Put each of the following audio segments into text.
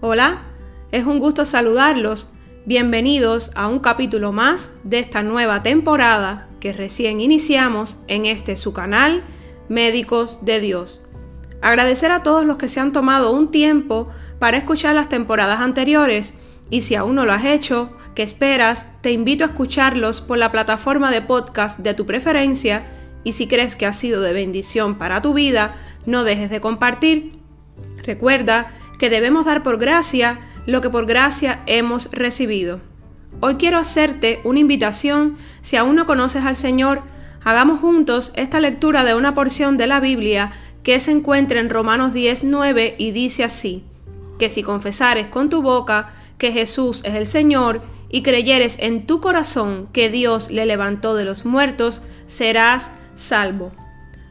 Hola, es un gusto saludarlos. Bienvenidos a un capítulo más de esta nueva temporada que recién iniciamos en este su canal Médicos de Dios. Agradecer a todos los que se han tomado un tiempo para escuchar las temporadas anteriores y si aún no lo has hecho, ¿qué esperas? Te invito a escucharlos por la plataforma de podcast de tu preferencia y si crees que ha sido de bendición para tu vida, no dejes de compartir. Recuerda que debemos dar por gracia lo que por gracia hemos recibido. Hoy quiero hacerte una invitación, si aún no conoces al Señor, hagamos juntos esta lectura de una porción de la Biblia que se encuentra en Romanos 10, 9 y dice así, que si confesares con tu boca que Jesús es el Señor y creyeres en tu corazón que Dios le levantó de los muertos, serás salvo.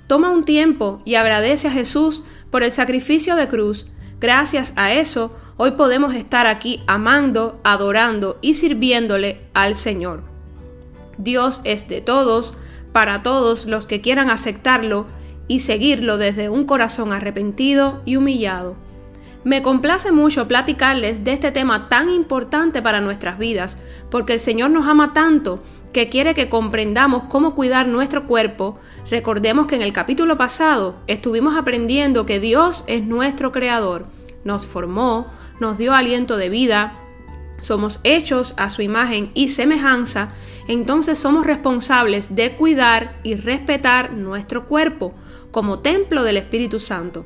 Toma un tiempo y agradece a Jesús por el sacrificio de cruz. Gracias a eso, hoy podemos estar aquí amando, adorando y sirviéndole al Señor. Dios es de todos, para todos los que quieran aceptarlo y seguirlo desde un corazón arrepentido y humillado. Me complace mucho platicarles de este tema tan importante para nuestras vidas, porque el Señor nos ama tanto que quiere que comprendamos cómo cuidar nuestro cuerpo. Recordemos que en el capítulo pasado estuvimos aprendiendo que Dios es nuestro creador, nos formó, nos dio aliento de vida, somos hechos a su imagen y semejanza, entonces somos responsables de cuidar y respetar nuestro cuerpo como templo del Espíritu Santo.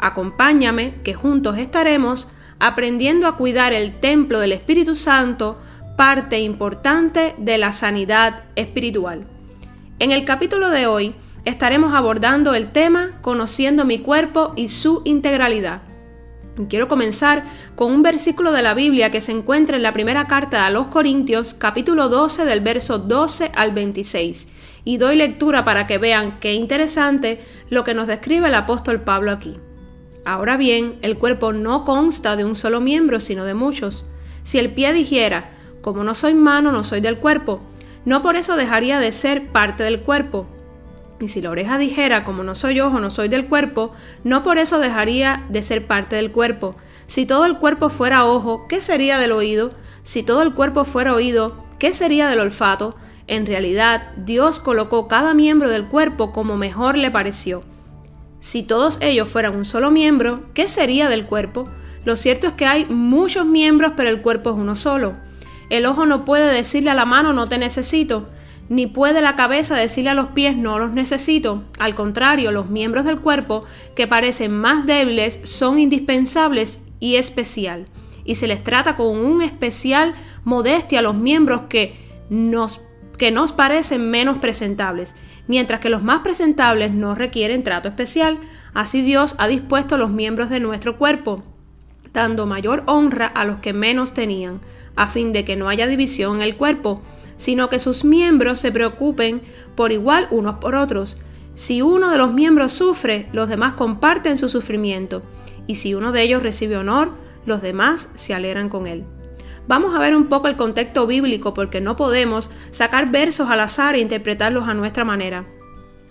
Acompáñame que juntos estaremos aprendiendo a cuidar el templo del Espíritu Santo, parte importante de la sanidad espiritual. En el capítulo de hoy estaremos abordando el tema Conociendo mi cuerpo y su integralidad. Quiero comenzar con un versículo de la Biblia que se encuentra en la primera carta a los Corintios, capítulo 12, del verso 12 al 26. Y doy lectura para que vean qué interesante lo que nos describe el apóstol Pablo aquí. Ahora bien, el cuerpo no consta de un solo miembro, sino de muchos. Si el pie dijera, como no soy mano, no soy del cuerpo, no por eso dejaría de ser parte del cuerpo. Y si la oreja dijera, como no soy ojo, no soy del cuerpo, no por eso dejaría de ser parte del cuerpo. Si todo el cuerpo fuera ojo, ¿qué sería del oído? Si todo el cuerpo fuera oído, ¿qué sería del olfato? En realidad, Dios colocó cada miembro del cuerpo como mejor le pareció. Si todos ellos fueran un solo miembro, ¿qué sería del cuerpo? Lo cierto es que hay muchos miembros, pero el cuerpo es uno solo. El ojo no puede decirle a la mano no te necesito, ni puede la cabeza decirle a los pies no los necesito. Al contrario, los miembros del cuerpo que parecen más débiles son indispensables y especial. Y se les trata con un especial modestia a los miembros que nos, que nos parecen menos presentables mientras que los más presentables no requieren trato especial. Así Dios ha dispuesto los miembros de nuestro cuerpo, dando mayor honra a los que menos tenían, a fin de que no haya división en el cuerpo, sino que sus miembros se preocupen por igual unos por otros. Si uno de los miembros sufre, los demás comparten su sufrimiento, y si uno de ellos recibe honor, los demás se alegran con él. Vamos a ver un poco el contexto bíblico porque no podemos sacar versos al azar e interpretarlos a nuestra manera.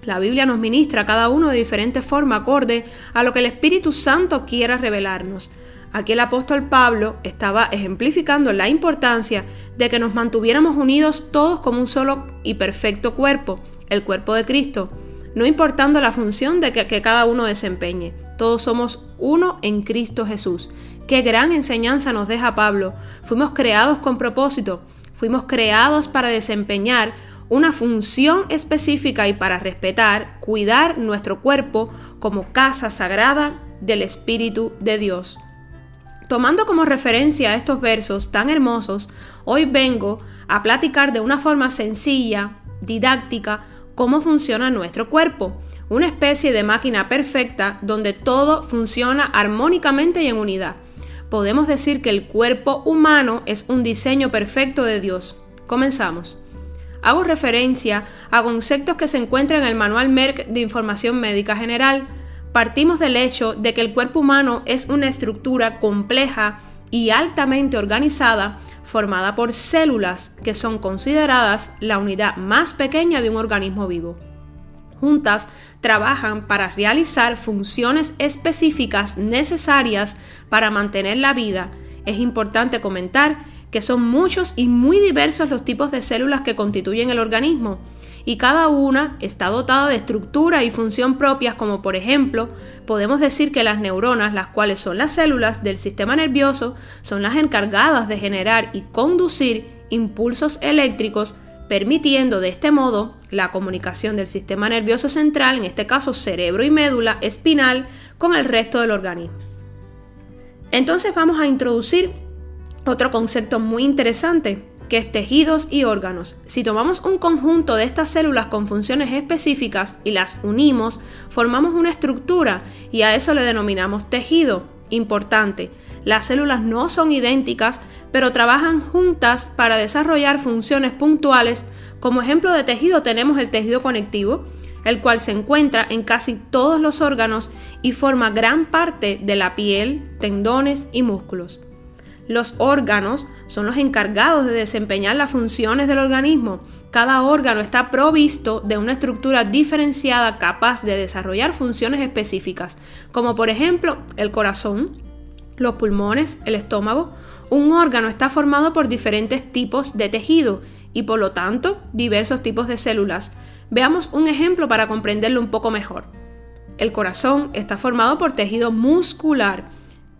La Biblia nos ministra cada uno de diferente forma acorde a lo que el Espíritu Santo quiera revelarnos. Aquí el apóstol Pablo estaba ejemplificando la importancia de que nos mantuviéramos unidos todos como un solo y perfecto cuerpo, el cuerpo de Cristo, no importando la función de que, que cada uno desempeñe. Todos somos uno en Cristo Jesús. Qué gran enseñanza nos deja Pablo. Fuimos creados con propósito, fuimos creados para desempeñar una función específica y para respetar, cuidar nuestro cuerpo como casa sagrada del Espíritu de Dios. Tomando como referencia estos versos tan hermosos, hoy vengo a platicar de una forma sencilla, didáctica, cómo funciona nuestro cuerpo, una especie de máquina perfecta donde todo funciona armónicamente y en unidad podemos decir que el cuerpo humano es un diseño perfecto de Dios. Comenzamos. Hago referencia a conceptos que se encuentran en el Manual Merck de Información Médica General. Partimos del hecho de que el cuerpo humano es una estructura compleja y altamente organizada formada por células que son consideradas la unidad más pequeña de un organismo vivo. Juntas trabajan para realizar funciones específicas necesarias para mantener la vida. Es importante comentar que son muchos y muy diversos los tipos de células que constituyen el organismo y cada una está dotada de estructura y función propias como por ejemplo podemos decir que las neuronas, las cuales son las células del sistema nervioso, son las encargadas de generar y conducir impulsos eléctricos permitiendo de este modo la comunicación del sistema nervioso central, en este caso cerebro y médula espinal, con el resto del organismo. Entonces vamos a introducir otro concepto muy interesante, que es tejidos y órganos. Si tomamos un conjunto de estas células con funciones específicas y las unimos, formamos una estructura y a eso le denominamos tejido. Importante, las células no son idénticas, pero trabajan juntas para desarrollar funciones puntuales. Como ejemplo de tejido tenemos el tejido conectivo, el cual se encuentra en casi todos los órganos y forma gran parte de la piel, tendones y músculos. Los órganos son los encargados de desempeñar las funciones del organismo. Cada órgano está provisto de una estructura diferenciada capaz de desarrollar funciones específicas, como por ejemplo el corazón, los pulmones, el estómago. Un órgano está formado por diferentes tipos de tejido y por lo tanto diversos tipos de células. Veamos un ejemplo para comprenderlo un poco mejor. El corazón está formado por tejido muscular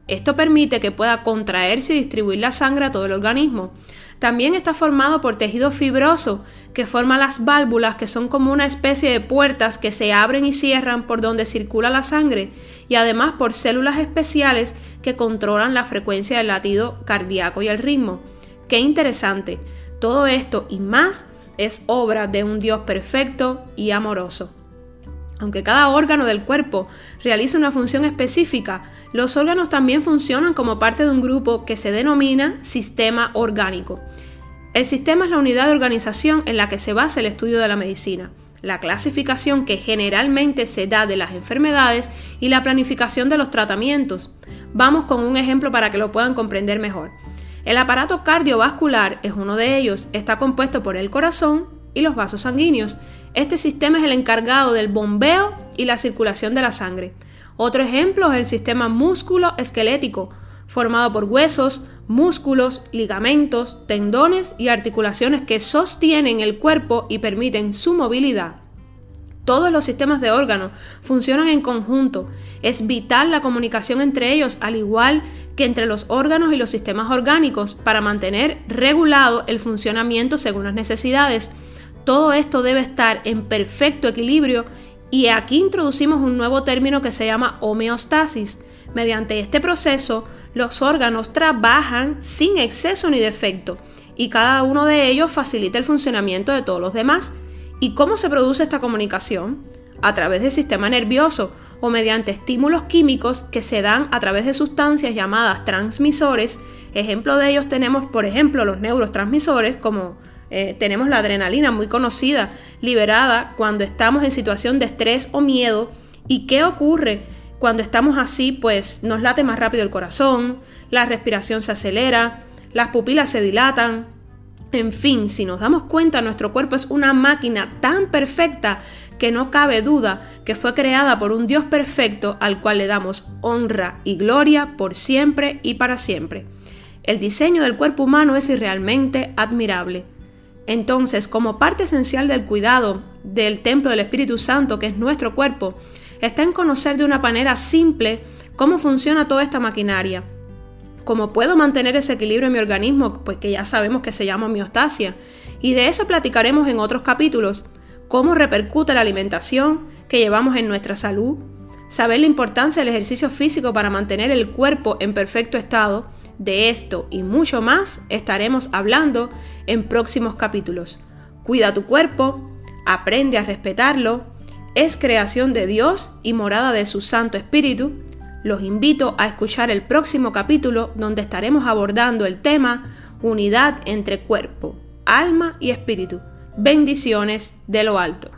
esto permite que pueda contraerse y distribuir la sangre a todo el organismo. También está formado por tejido fibroso que forma las válvulas que son como una especie de puertas que se abren y cierran por donde circula la sangre y además por células especiales que controlan la frecuencia del latido cardíaco y el ritmo. Qué interesante. Todo esto y más es obra de un Dios perfecto y amoroso. Aunque cada órgano del cuerpo realiza una función específica, los órganos también funcionan como parte de un grupo que se denomina sistema orgánico. El sistema es la unidad de organización en la que se basa el estudio de la medicina, la clasificación que generalmente se da de las enfermedades y la planificación de los tratamientos. Vamos con un ejemplo para que lo puedan comprender mejor. El aparato cardiovascular es uno de ellos, está compuesto por el corazón y los vasos sanguíneos. Este sistema es el encargado del bombeo y la circulación de la sangre. Otro ejemplo es el sistema músculo-esquelético, formado por huesos, músculos, ligamentos, tendones y articulaciones que sostienen el cuerpo y permiten su movilidad. Todos los sistemas de órganos funcionan en conjunto. Es vital la comunicación entre ellos, al igual que entre los órganos y los sistemas orgánicos, para mantener regulado el funcionamiento según las necesidades todo esto debe estar en perfecto equilibrio y aquí introducimos un nuevo término que se llama homeostasis. Mediante este proceso, los órganos trabajan sin exceso ni defecto y cada uno de ellos facilita el funcionamiento de todos los demás. ¿Y cómo se produce esta comunicación? A través del sistema nervioso o mediante estímulos químicos que se dan a través de sustancias llamadas transmisores. Ejemplo de ellos tenemos, por ejemplo, los neurotransmisores como eh, tenemos la adrenalina muy conocida, liberada cuando estamos en situación de estrés o miedo. ¿Y qué ocurre? Cuando estamos así, pues nos late más rápido el corazón, la respiración se acelera, las pupilas se dilatan. En fin, si nos damos cuenta, nuestro cuerpo es una máquina tan perfecta que no cabe duda que fue creada por un Dios perfecto al cual le damos honra y gloria por siempre y para siempre. El diseño del cuerpo humano es realmente admirable. Entonces, como parte esencial del cuidado del templo del Espíritu Santo, que es nuestro cuerpo, está en conocer de una manera simple cómo funciona toda esta maquinaria. Cómo puedo mantener ese equilibrio en mi organismo, pues que ya sabemos que se llama homeostasia. Y de eso platicaremos en otros capítulos. Cómo repercute la alimentación que llevamos en nuestra salud. Saber la importancia del ejercicio físico para mantener el cuerpo en perfecto estado de esto y mucho más estaremos hablando en próximos capítulos. Cuida tu cuerpo, aprende a respetarlo, es creación de Dios y morada de su Santo Espíritu. Los invito a escuchar el próximo capítulo donde estaremos abordando el tema unidad entre cuerpo, alma y espíritu. Bendiciones de lo alto.